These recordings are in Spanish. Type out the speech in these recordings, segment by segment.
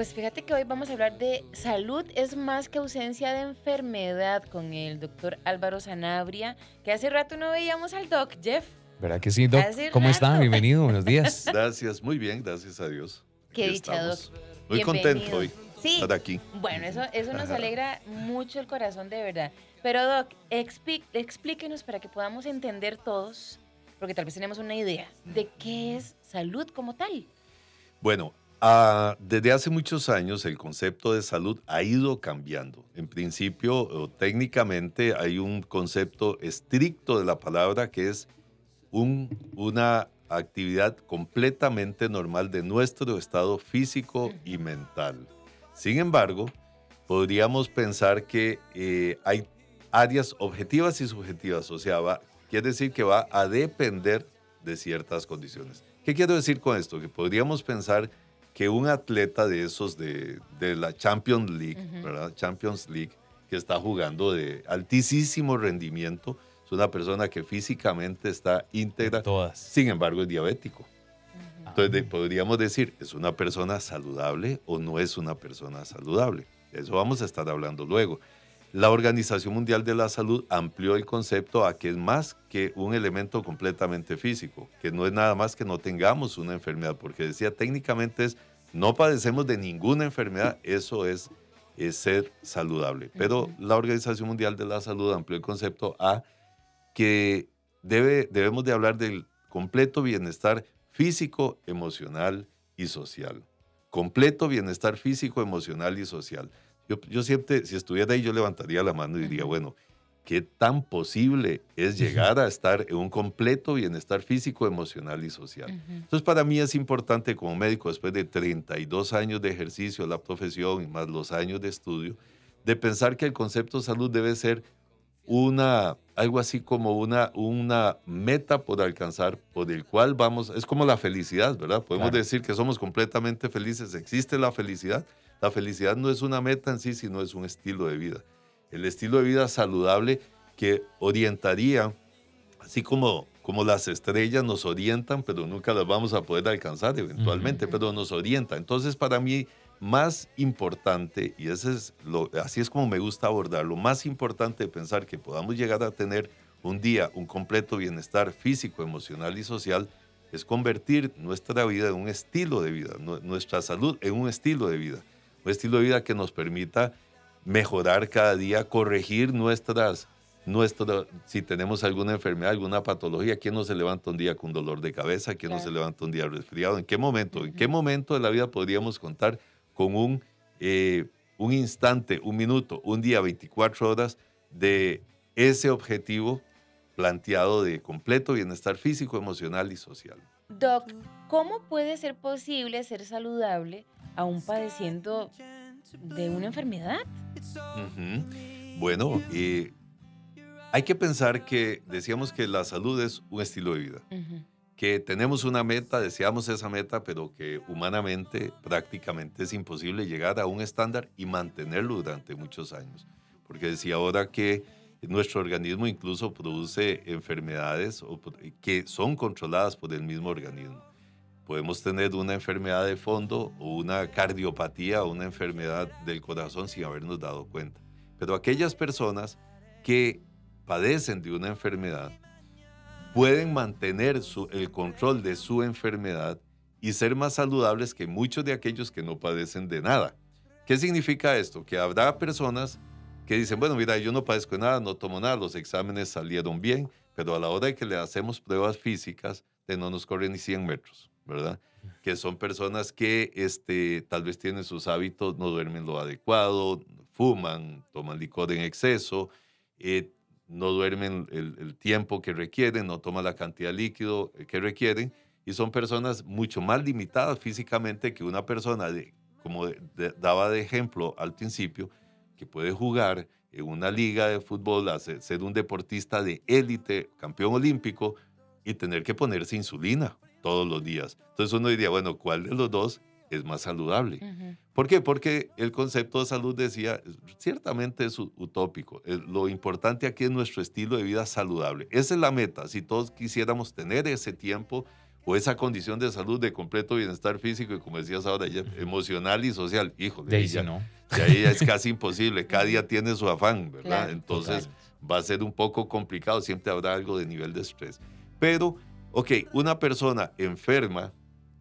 pues fíjate que hoy vamos a hablar de salud es más que ausencia de enfermedad con el doctor Álvaro Sanabria, que hace rato no veíamos al doc, Jeff. ¿Verdad que sí, doc? ¿Cómo está? Bienvenido, buenos días. Gracias, muy bien, gracias a Dios. Qué dicha, doc. Muy contento hoy sí. estar aquí. Bueno, eso, eso nos alegra mucho el corazón, de verdad. Pero, doc, explíquenos para que podamos entender todos, porque tal vez tenemos una idea, de qué es salud como tal. Bueno, Ah, desde hace muchos años el concepto de salud ha ido cambiando. En principio, técnicamente hay un concepto estricto de la palabra que es una actividad completamente normal de nuestro estado físico y mental. Sin embargo, podríamos pensar que eh, hay áreas objetivas y subjetivas, o sea, quiere decir que va a depender de ciertas condiciones. ¿Qué quiero decir con esto? Que podríamos pensar que un atleta de esos de, la Champions League, ¿verdad? Champions League, que está jugando de altísimo rendimiento, es una persona que físicamente está íntegra, sin embargo es diabético. Entonces podríamos decir, ¿es una persona saludable o no es una persona saludable? Eso vamos a estar hablando luego. La Organización Mundial de la Salud amplió el concepto a que es más que un elemento completamente físico, que no es nada más que no tengamos una enfermedad, porque decía técnicamente es no padecemos de ninguna enfermedad, eso es, ser saludable. Pero la Organización Mundial de la Salud amplió el concepto a que debe, debemos de hablar del completo bienestar físico, emocional y social. Completo bienestar físico, emocional y social. Yo, yo siempre, si estuviera ahí, yo levantaría la mano y diría, bueno, qué tan posible es llegar a estar en un completo bienestar físico, emocional y social. Entonces, para mí es importante como médico, después de 32 años de ejercicio la profesión y más los años de estudio, de pensar que el concepto de salud debe ser una, algo así como una, una meta por alcanzar, por el cual vamos, es como la felicidad, ¿verdad? Podemos decir que somos completamente felices, existe la felicidad. La felicidad no es una meta en sí, sino es un estilo de vida el estilo de vida saludable que orientaría, así como, como las estrellas nos orientan, pero nunca las vamos a poder alcanzar eventualmente, pero nos orienta. Entonces, para mí, más importante, y ese es lo, así es como me gusta abordarlo, más importante de pensar que podamos llegar a tener un día un completo bienestar físico, emocional y social, es convertir nuestra vida en un estilo de vida, nuestra salud en un estilo de vida, un estilo de vida que nos permita mejorar cada día, corregir nuestras, nuestro, si tenemos alguna enfermedad, alguna patología, ¿quién no se levanta un día con dolor de cabeza? ¿Quién no se levanta un día resfriado? ¿En qué momento? ¿En qué momento de la vida podríamos contar con un, eh, un instante, un minuto, un día, 24 horas de ese objetivo planteado de completo bienestar físico, emocional y social? Doc, ¿cómo puede ser posible ser saludable aún padeciendo de una enfermedad. Bueno, hay que pensar que decíamos que la salud es un estilo de vida, que tenemos una meta, deseamos esa meta, pero que humanamente prácticamente es imposible llegar a un estándar y mantenerlo durante muchos años. Porque decía ahora que nuestro organismo incluso produce enfermedades que son controladas por el mismo organismo podemos tener una enfermedad de fondo o una cardiopatía o una enfermedad del corazón sin habernos dado cuenta. Pero aquellas personas que padecen de una enfermedad pueden mantener el control de su enfermedad y ser más saludables que muchos de aquellos que no padecen de nada. ¿Qué significa esto? Que habrá personas que dicen, bueno, mira, yo no padezco de nada, no tomo nada, los exámenes salieron bien, pero a la hora de que le hacemos pruebas físicas, de no nos corren ni 100 metros. ¿Verdad? Que son personas que este, tal vez tienen sus hábitos, no duermen lo adecuado, fuman, toman licor en exceso, eh, no duermen el, tiempo que requieren, no toman la cantidad de líquido que requieren y son personas mucho más limitadas físicamente que una persona, de, como daba de ejemplo al principio, que puede jugar en una liga de fútbol, ser un deportista de élite, campeón olímpico y tener que ponerse insulina todos los días. Entonces uno diría, bueno, ¿cuál de los dos es más saludable? ¿Por qué? Porque el concepto de salud decía, ciertamente es utópico. Lo importante aquí es nuestro estilo de vida saludable. Esa es la meta. Si todos quisiéramos tener ese tiempo, o esa condición de salud de completo bienestar físico y como decías ahora, emocional y social, híjole, de ahí, no. de ahí es casi imposible, cada día tiene su afán, ¿verdad? Entonces va a ser un poco complicado, siempre habrá algo de nivel de estrés. Pero, ok, una persona enferma,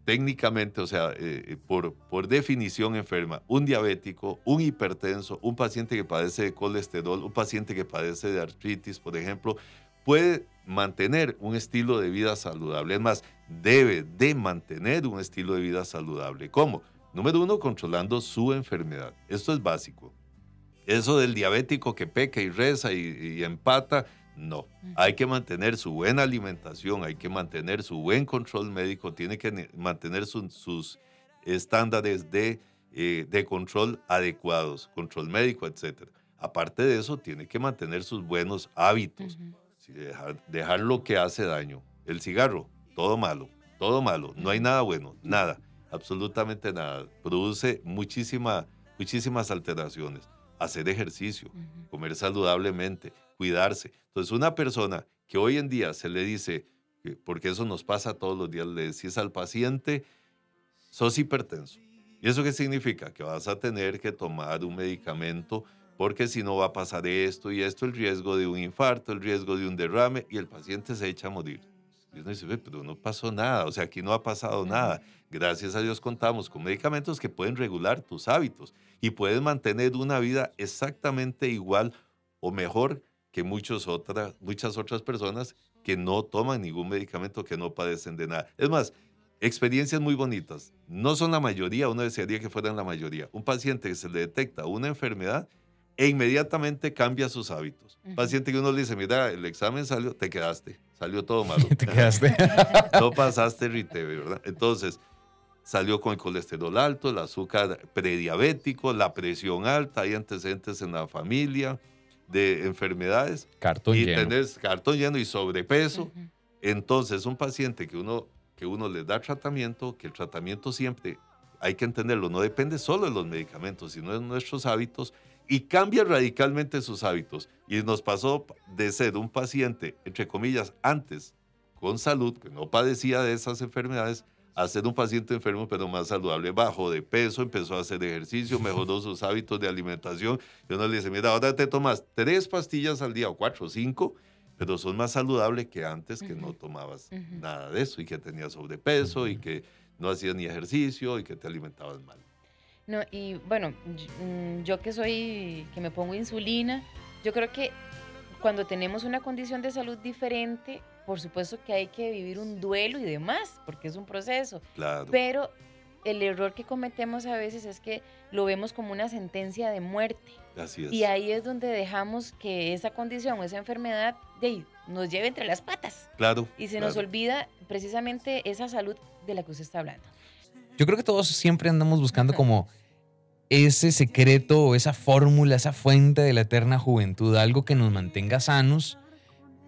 técnicamente, o sea, eh, por, por definición enferma, un diabético, un hipertenso, un paciente que padece de colesterol, un paciente que padece de artritis, por ejemplo, puede mantener un estilo de vida saludable. Es más, debe de mantener un estilo de vida saludable. ¿Cómo? Número uno, controlando su enfermedad. Esto es básico. Eso del diabético que peca y reza y, empata, no. Hay que mantener su buena alimentación, hay que mantener su buen control médico, tiene que mantener sus estándares de, eh, de control adecuados, control médico, etc. Aparte de eso, tiene que mantener sus buenos hábitos dejar, lo que hace daño. El cigarro, todo malo, todo malo, no hay nada bueno, nada, absolutamente nada. Produce muchísima, muchísimas alteraciones. Hacer ejercicio, comer saludablemente, cuidarse. Entonces, una persona que hoy en día se le dice, porque eso nos pasa todos los días, le decís al paciente, sos hipertenso. ¿Y eso qué significa? Que vas a tener que tomar un medicamento porque si no va a pasar esto y esto, el riesgo de un infarto, el riesgo de un derrame y el paciente se echa a morir. Y uno dice, pero no pasó nada, o sea, aquí no ha pasado nada. Gracias a Dios contamos con medicamentos que pueden regular tus hábitos y puedes mantener una vida exactamente igual o mejor que muchas otras, muchas otras personas que no toman ningún medicamento, que no padecen de nada. Es más, experiencias muy bonitas. No son la mayoría, uno desearía que fueran la mayoría. Un paciente que se le detecta una enfermedad e inmediatamente cambia sus hábitos. Paciente que uno le dice, mira, el examen salió, te quedaste, salió todo malo. te quedaste. no pasaste RITEVE, ¿verdad? Entonces, salió con el colesterol alto, el azúcar prediabético, la presión alta, hay antecedentes en la familia de enfermedades. Cartón y lleno. tenés cartón lleno y sobrepeso. Entonces, un paciente que uno, que uno le da tratamiento, que el tratamiento siempre, hay que entenderlo, no depende solo de los medicamentos, sino de nuestros hábitos y cambia radicalmente sus hábitos. Y nos pasó de ser un paciente, entre comillas, antes con salud, que no padecía de esas enfermedades, a ser un paciente enfermo pero más saludable, bajo de peso, empezó a hacer ejercicio, mejoró sus hábitos de alimentación. Y uno le dice, mira, ahora te tomas tres pastillas al día o cuatro o cinco, pero son más saludables que antes que no tomabas nada de eso y que tenías sobrepeso y que no hacías ni ejercicio y que te alimentabas mal. No, y bueno, mm, yo que soy, que me pongo insulina, yo creo que cuando tenemos una condición de salud diferente, por supuesto que hay que vivir un duelo y demás, porque es un proceso. Claro. Pero el error que cometemos a veces es que lo vemos como una sentencia de muerte. Así es. Y ahí es donde dejamos que esa condición o esa enfermedad de, nos lleve entre las patas. Claro. Y se nos olvida precisamente esa salud de la que usted está hablando. Yo creo que todos siempre andamos buscando como ese secreto o esa fórmula, esa fuente de la eterna juventud, algo que nos mantenga sanos,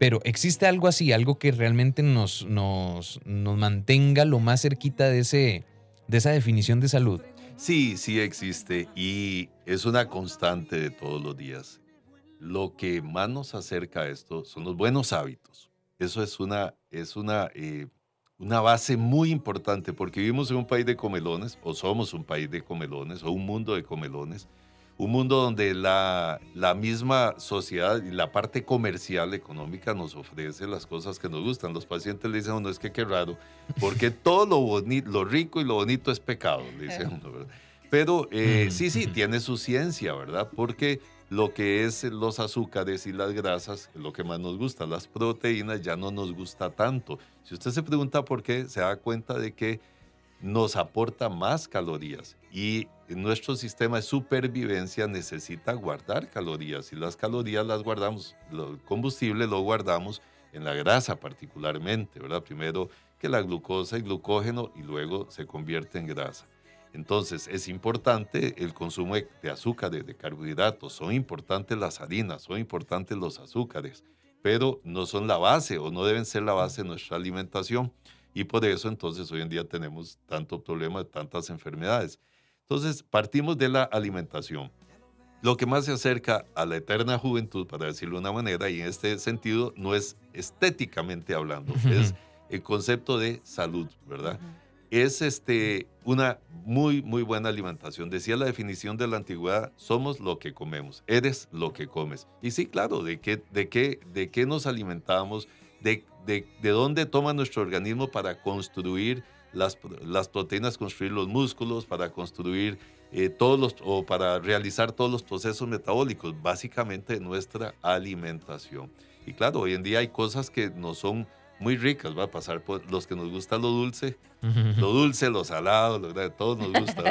pero existe algo así, algo que realmente nos, nos, nos mantenga lo más cerquita de, ese, de esa definición de salud. Sí, sí existe y es una constante de todos los días. Lo que más nos acerca a esto son los buenos hábitos. Eso es una, es una eh, una base muy importante porque vivimos en un país de comelones, o somos un país de comelones, o un mundo de comelones, un mundo donde la, la misma sociedad y la parte comercial económica nos ofrece las cosas que nos gustan. Los pacientes le dicen a uno, es que qué raro, porque todo lo, bonito, lo rico y lo bonito es pecado, le dicen uno, ¿verdad? Pero eh, sí, sí, tiene su ciencia, ¿verdad? Porque lo que es los azúcares y las grasas, lo que más nos gusta, las proteínas ya no nos gusta tanto. Si usted se pregunta por qué, se da cuenta de que nos aporta más calorías y nuestro sistema de supervivencia necesita guardar calorías y las calorías las guardamos, el combustible lo guardamos en la grasa particularmente, ¿verdad? Primero que la glucosa y glucógeno y luego se convierte en grasa. Entonces, es importante el consumo de azúcar, de carbohidratos, son importantes las harinas, son importantes los azúcares, pero no son la base o no deben ser la base de nuestra alimentación. Y por eso entonces hoy en día tenemos tanto problema tantas enfermedades. Entonces, partimos de la alimentación. Lo que más se acerca a la eterna juventud, para decirlo de una manera, y en este sentido no es estéticamente hablando, es el concepto de salud, ¿verdad? Es este, una muy, muy buena alimentación. Decía la definición de la antigüedad, somos lo que comemos, eres lo que comes. Y sí, claro, ¿de qué, de qué, de qué nos alimentamos? De, de, de dónde toma nuestro organismo para construir las, las proteínas, construir los músculos, para construir eh, todos los, o para realizar todos los procesos metabólicos, básicamente nuestra alimentación. Y claro, hoy en día hay cosas que no son muy ricas, va a pasar por los que nos gusta lo dulce, lo dulce, lo salado, lo, todos nos gusta,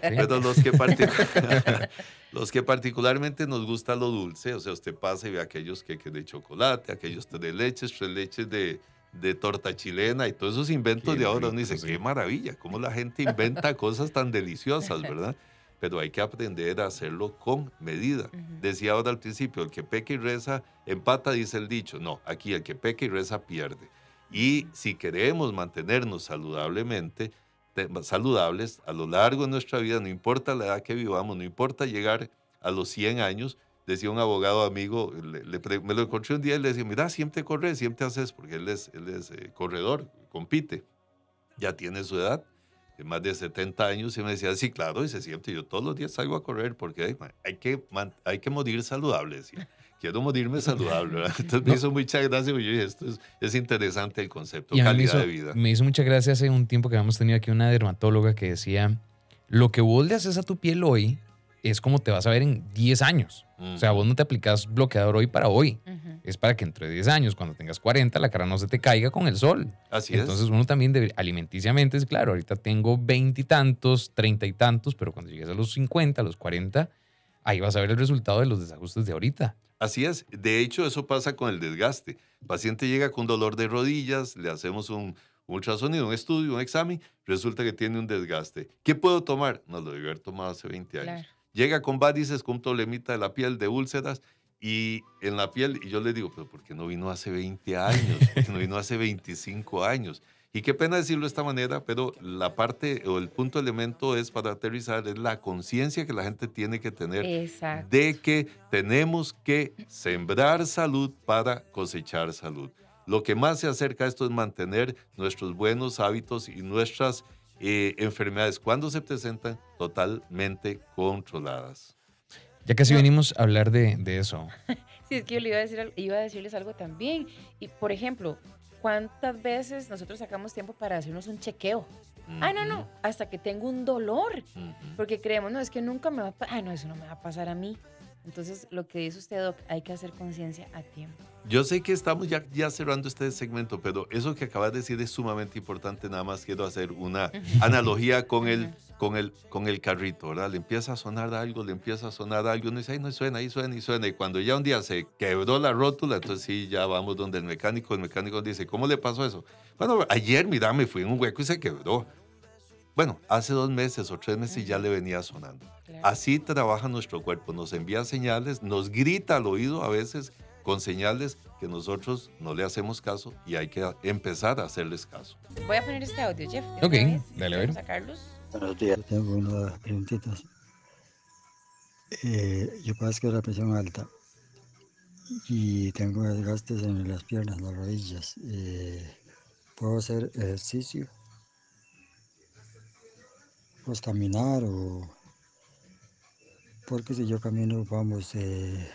pero los que, los que particularmente nos gusta lo dulce, o sea, usted pasa y ve aquellos que de chocolate, aquellos de leches, tres leches de, de torta chilena y todos esos inventos de ahora, uno dice, qué maravilla, cómo la gente inventa cosas tan deliciosas, ¿verdad? Pero hay que aprender a hacerlo con medida. Decía ahora al principio, el que peca y reza empata, dice el dicho. No, aquí el que peca y reza pierde. Y si queremos mantenernos saludablemente, saludables a lo largo de nuestra vida, no importa la edad que vivamos, no importa llegar a los 100 años, decía un abogado amigo, me lo encontré un día y le decía, mira, siempre corres, siempre haces, porque él es, él es eh, corredor, compite, ya tiene su edad, de más de 70 años, y me decía, sí, claro, dice siempre, yo todos los días salgo a correr porque hay, que, hay que morir saludable, decía. Quiero morirme saludable, Entonces me hizo mucha gracia, yo dije, esto es, interesante el concepto, calidad de vida. Me hizo mucha gracia hace un tiempo que habíamos tenido aquí una dermatóloga que decía, lo que vos le haces a tu piel hoy es como te vas a ver en 10 años. O sea, vos no te aplicas bloqueador hoy para hoy. Es para que entre 10 años, cuando tengas 40, la cara no se te caiga con el sol. Así Entonces uno también debe, alimenticiamente es claro, ahorita tengo 20 y tantos, 30 y tantos, pero cuando llegues a los 50, a los 40, ahí vas a ver el resultado de los desajustes de ahorita. Así es. De hecho, eso pasa con el desgaste. El paciente llega con dolor de rodillas, le hacemos un, ultrasonido, un estudio, un examen, resulta que tiene un desgaste. ¿Qué puedo tomar? No lo debe haber tomado hace 20 años. Llega con varices, con un problemita de la piel, de úlceras, y en la piel, y yo le digo, pero ¿por qué no vino hace 20 años? ¿Por qué no vino hace 25 años? Y qué pena decirlo de esta manera, pero la parte o el punto elemento es para aterrizar, es la conciencia que la gente tiene que tener de que tenemos que sembrar salud para cosechar salud. Lo que más se acerca a esto es mantener nuestros buenos hábitos y nuestras eh, enfermedades cuando se presentan totalmente controladas. Ya casi venimos a hablar de, de, eso. sí, es que yo le iba a, decir, iba a decirles algo también. Y, por ejemplo, ¿cuántas veces nosotros sacamos tiempo para hacernos un chequeo? Ah, no, no, hasta que tengo un dolor. Porque creemos, no, es que nunca me va a pasar. Ah, no, eso no me va a pasar a mí. Entonces, lo que dice usted, Doc, hay que hacer conciencia a tiempo. Yo sé que estamos ya, ya cerrando este segmento, pero eso que acabas de decir es sumamente importante. Nada más quiero hacer una analogía con el, con, el, con el carrito, ¿verdad? Le empieza a sonar algo, le empieza a sonar algo, uno dice, ay, no suena, ahí suena, y suena. Y cuando ya un día se quebró la rótula, entonces sí, ya vamos donde el mecánico, el mecánico dice, ¿cómo le pasó eso? Bueno, ayer, mira, me fui en un hueco y se quebró. Bueno, hace dos meses o tres meses ya le venía sonando. Así trabaja nuestro cuerpo, nos envía señales, nos grita al oído a veces con señales que nosotros no le hacemos caso y hay que empezar a hacerles caso. Voy a poner este audio, Jeff. Ok, dale a ver. Buenos días, tengo unas preguntitas. Eh, yo padezco la presión alta y tengo desgastes en las piernas, las rodillas. Eh, ¿Puedo hacer ejercicio? Pues caminar o porque si yo camino vamos eh,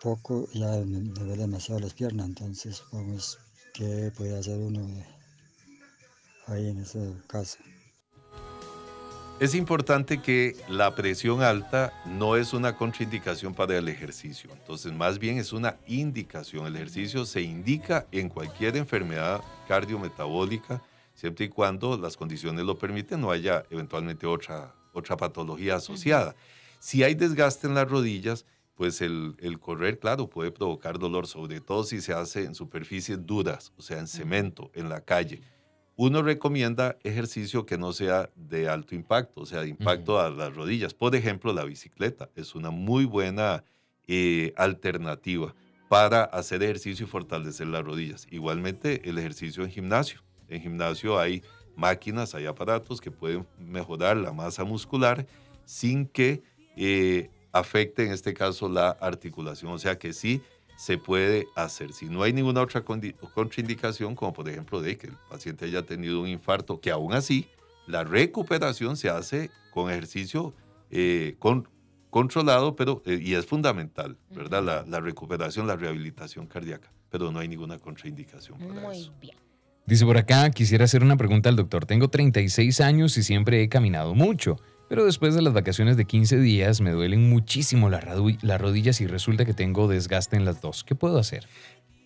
poco ya me, duele demasiado las piernas entonces vamos qué puede hacer uno ahí en ese caso es importante que la presión alta no es una contraindicación para el ejercicio, entonces más bien es una indicación. El ejercicio se indica en cualquier enfermedad cardiometabólica siempre y cuando las condiciones lo permiten, no haya eventualmente otra, otra patología asociada. Si hay desgaste en las rodillas, pues el, el, correr, claro, puede provocar dolor, sobre todo si se hace en superficies duras, o sea, en cemento, en la calle. Uno recomienda ejercicio que no sea de alto impacto, o sea, de impacto a las rodillas. Por ejemplo, la bicicleta es una muy buena eh, alternativa para hacer ejercicio y fortalecer las rodillas. Igualmente, el ejercicio en gimnasio. En gimnasio hay máquinas, hay aparatos que pueden mejorar la masa muscular sin que eh, afecte en este caso la articulación. O sea que sí, se puede hacer. Si no hay ninguna otra contraindicación, como por ejemplo de que el paciente haya tenido un infarto, que aún así la recuperación se hace con ejercicio eh, con, controlado, pero, eh, y es fundamental, ¿verdad? La, la, recuperación, la rehabilitación cardíaca, pero no hay ninguna contraindicación para Muy bien. Dice por acá, quisiera hacer una pregunta al doctor. Tengo 36 años y siempre he caminado mucho, pero después de las vacaciones de 15 días me duelen muchísimo las, rodillas y resulta que tengo desgaste en las dos. ¿Qué puedo hacer?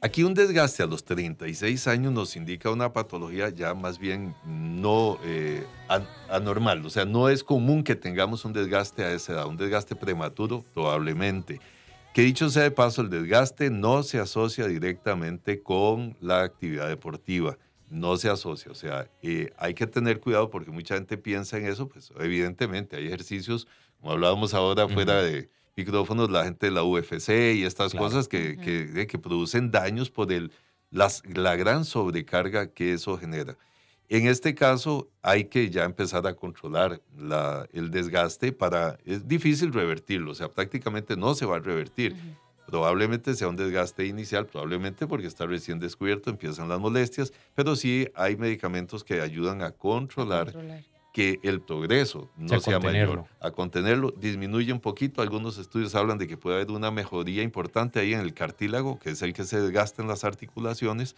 Aquí un desgaste a los 36 años nos indica una patología ya más bien no eh, anormal, o sea, no es común que tengamos un desgaste a esa edad, un desgaste prematuro probablemente. Que dicho sea de paso, el desgaste no se asocia directamente con la actividad deportiva no se asocia. O sea, eh, hay que tener cuidado porque mucha gente piensa en eso. Pues evidentemente hay ejercicios, como hablábamos ahora fuera de micrófonos, la gente de la UFC y estas cosas que, que, que, producen daños por el, las, la gran sobrecarga que eso genera. En este caso hay que ya empezar a controlar la, el desgaste para, es difícil revertirlo, o sea, prácticamente no se va a revertir. Probablemente sea un desgaste inicial, probablemente porque está recién descubierto, empiezan las molestias, pero sí hay medicamentos que ayudan a controlar, que el progreso no sea mayor, a contenerlo, disminuye un poquito. Algunos estudios hablan de que puede haber una mejoría importante ahí en el cartílago, que es el que se desgasta en las articulaciones,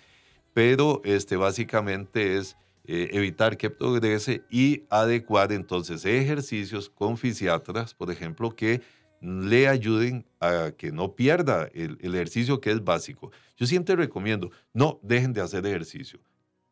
pero este, básicamente es eh, evitar que progrese y adecuar entonces ejercicios con fisiatras, por ejemplo, que le ayuden a que no pierda el, ejercicio que es básico. Yo siempre recomiendo, no dejen de hacer ejercicio.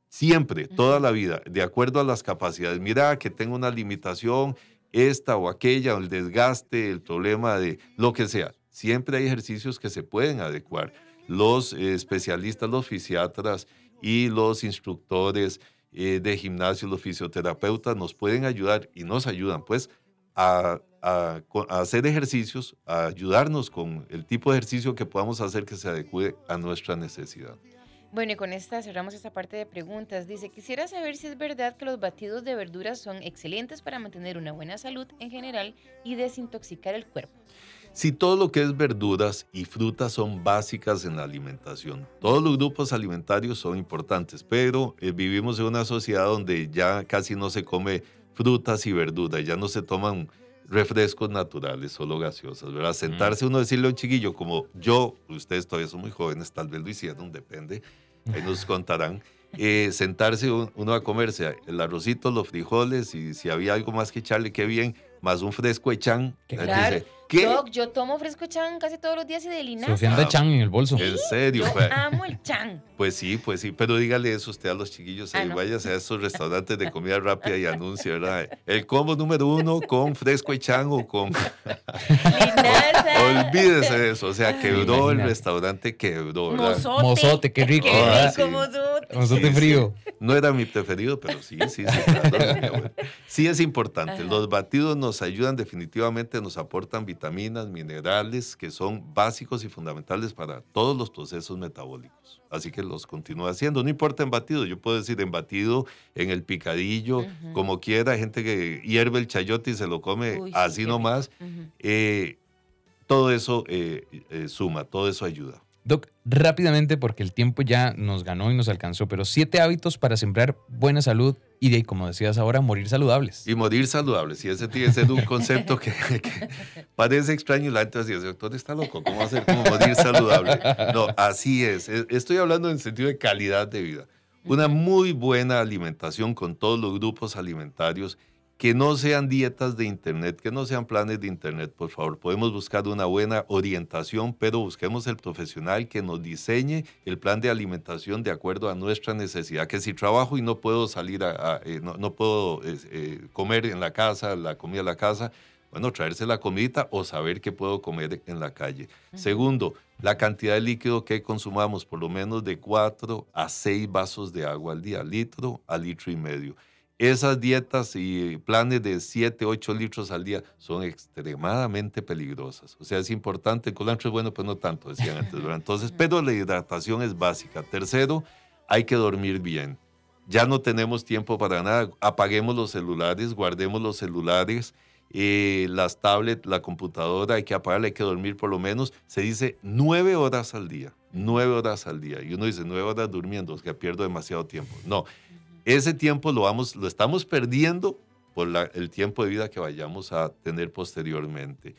Siempre, toda la vida, de acuerdo a las capacidades. Mira que tengo una limitación, esta o aquella, el desgaste, el problema de lo que sea. Siempre hay ejercicios que se pueden adecuar. Los eh, especialistas, los fisiatras y los instructores eh, de gimnasio, los fisioterapeutas nos pueden ayudar y nos ayudan pues a a, hacer ejercicios, a ayudarnos con el tipo de ejercicio que podamos hacer que se adecue a nuestra necesidad. Bueno, y con esta cerramos esta parte de preguntas. Dice, quisiera saber si es verdad que los batidos de verduras son excelentes para mantener una buena salud en general y desintoxicar el cuerpo. Si todo lo que es verduras y frutas son básicas en la alimentación, todos los grupos alimentarios son importantes, pero eh, vivimos en una sociedad donde ya casi no se come frutas y verduras, ya no se toman refrescos naturales, solo gaseosas, ¿verdad? Sentarse uno decirle a un chiquillo como yo, ustedes todavía son muy jóvenes, tal vez lo hicieron, depende, ahí nos contarán. Eh, sentarse uno a comerse el arrocito, los frijoles y si había algo más que echarle, qué bien, más un fresco de chan. Claro. ¿Qué? Doc, yo tomo fresco chan casi todos los días y de linaza. Sofía anda chan en el bolso. En serio. Yo pues. amo el chan. Pues sí, pues sí. Pero dígale eso usted a los chiquillos. Ah, Váyase a esos restaurantes de comida rápida y anuncie, ¿verdad? El combo número uno con fresco y chan o con... linaza. Olvídese de eso. O sea, quebró el restaurante, quebró, ¿verdad? Mozote. Mozote, qué rico. Qué mozote. Mozote frío. No era mi preferido, pero sí, sí, sí. Claro, sí es importante. Los batidos nos ayudan definitivamente, nos aportan vitaminas, minerales que son básicos y fundamentales para todos los procesos metabólicos. Así que los continúa haciendo. No importa en batido, yo puedo decir en batido, en el picadillo, como quiera. Hay gente que hierve el chayote y se lo come así nomás. Eh, todo eso eh, eh, suma, todo eso ayuda. Doc, rápidamente, porque el tiempo ya nos ganó y nos alcanzó, pero siete hábitos para sembrar buena salud y de, como decías ahora, morir saludables. Y morir saludables. Y ese que ser un concepto que, parece extraño. La gente dice, doctor, está loco, ¿cómo hacer como morir saludable? No, así es. E, estoy hablando en sentido de calidad de vida. Una muy buena alimentación con todos los grupos alimentarios que no sean dietas de internet, que no sean planes de internet, por favor. Podemos buscar una buena orientación, pero busquemos el profesional que nos diseñe el plan de alimentación de acuerdo a nuestra necesidad. Que si trabajo y no puedo salir a, eh, no, puedo eh, comer en la casa, la comida en la casa, bueno, traerse la comida o saber qué puedo comer en la calle. Segundo, la cantidad de líquido que consumamos, por lo menos de 4 a 6 vasos de agua al día, litro a litro y medio. Esas dietas y planes de 7, 8 litros al día son extremadamente peligrosas. O sea, es importante, el colantro es bueno, pero no tanto, decían antes. Entonces, pero la hidratación es básica. Tercero, hay que dormir bien. Ya no tenemos tiempo para nada. Apaguemos los celulares, guardemos los celulares eh, las tablets, la computadora, hay que apagarla, hay que dormir por lo menos, se dice nueve horas al día, nueve horas al día. Y uno dice nueve horas durmiendo, es que pierdo demasiado tiempo. No, ese tiempo lo, vamos, lo estamos perdiendo por el tiempo de vida que vayamos a tener posteriormente.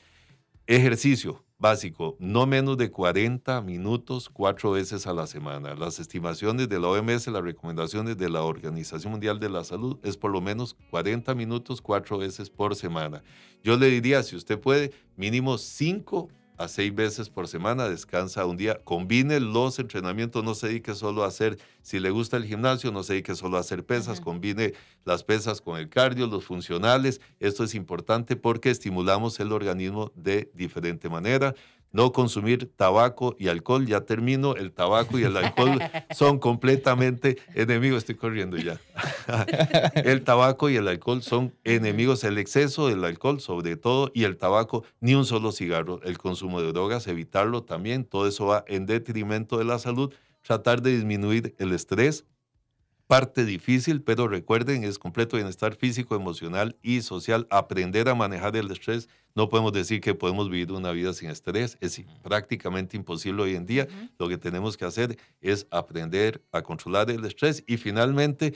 Ejercicio básico, no menos de 40 minutos cuatro veces a la semana. Las estimaciones de la OMS, las recomendaciones de la Organización Mundial de la Salud es por lo menos 40 minutos cuatro veces por semana. Yo le diría, si usted puede, mínimo cinco a seis veces por semana, descansa un día, combine los entrenamientos, no se dedique solo a hacer, si le gusta el gimnasio, no se dedique solo a hacer pesas, combine las pesas con el cardio, los funcionales, esto es importante porque estimulamos el organismo de diferente manera no consumir tabaco y alcohol. Ya termino, el tabaco y el alcohol son completamente enemigos. Estoy corriendo ya. el tabaco y el alcohol son enemigos. El exceso del alcohol, sobre todo, y el tabaco, ni un solo cigarro. El consumo de drogas, evitarlo también. Todo eso va en detrimento de la salud. Tratar de disminuir el estrés, parte difícil, pero recuerden, es completo bienestar físico, emocional y social. Aprender a manejar el estrés. No podemos decir que podemos vivir una vida sin estrés. Es prácticamente imposible hoy en día. Lo que tenemos que hacer es aprender a controlar el estrés y finalmente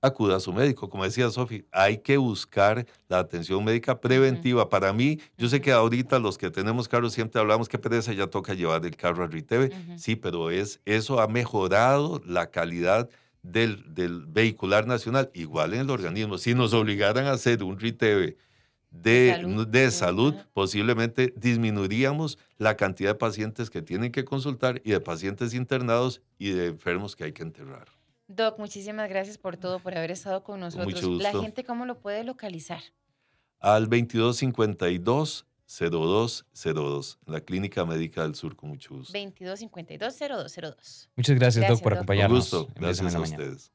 acuda a su médico. Como decía Sofi, hay que buscar la atención médica preventiva. Para mí, yo sé que ahorita los que tenemos carros siempre hablamos que pereza, ya toca llevar el carro al RITEVE. Sí, pero es, eso ha mejorado la calidad del, vehicular nacional, igual en el organismo. Si nos obligaran a hacer un RITEVE de, de salud, posiblemente disminuiríamos la cantidad de pacientes que tienen que consultar y de pacientes internados y de enfermos que hay que enterrar. Doc, muchísimas gracias por todo, por haber estado con nosotros. La gente, ¿cómo lo puede localizar? Al 2252 0202, la Clínica Médica del Sur, con mucho gusto. 2252-0202. Muchas gracias, Doc, por acompañarnos. Un gusto. Gracias a ustedes.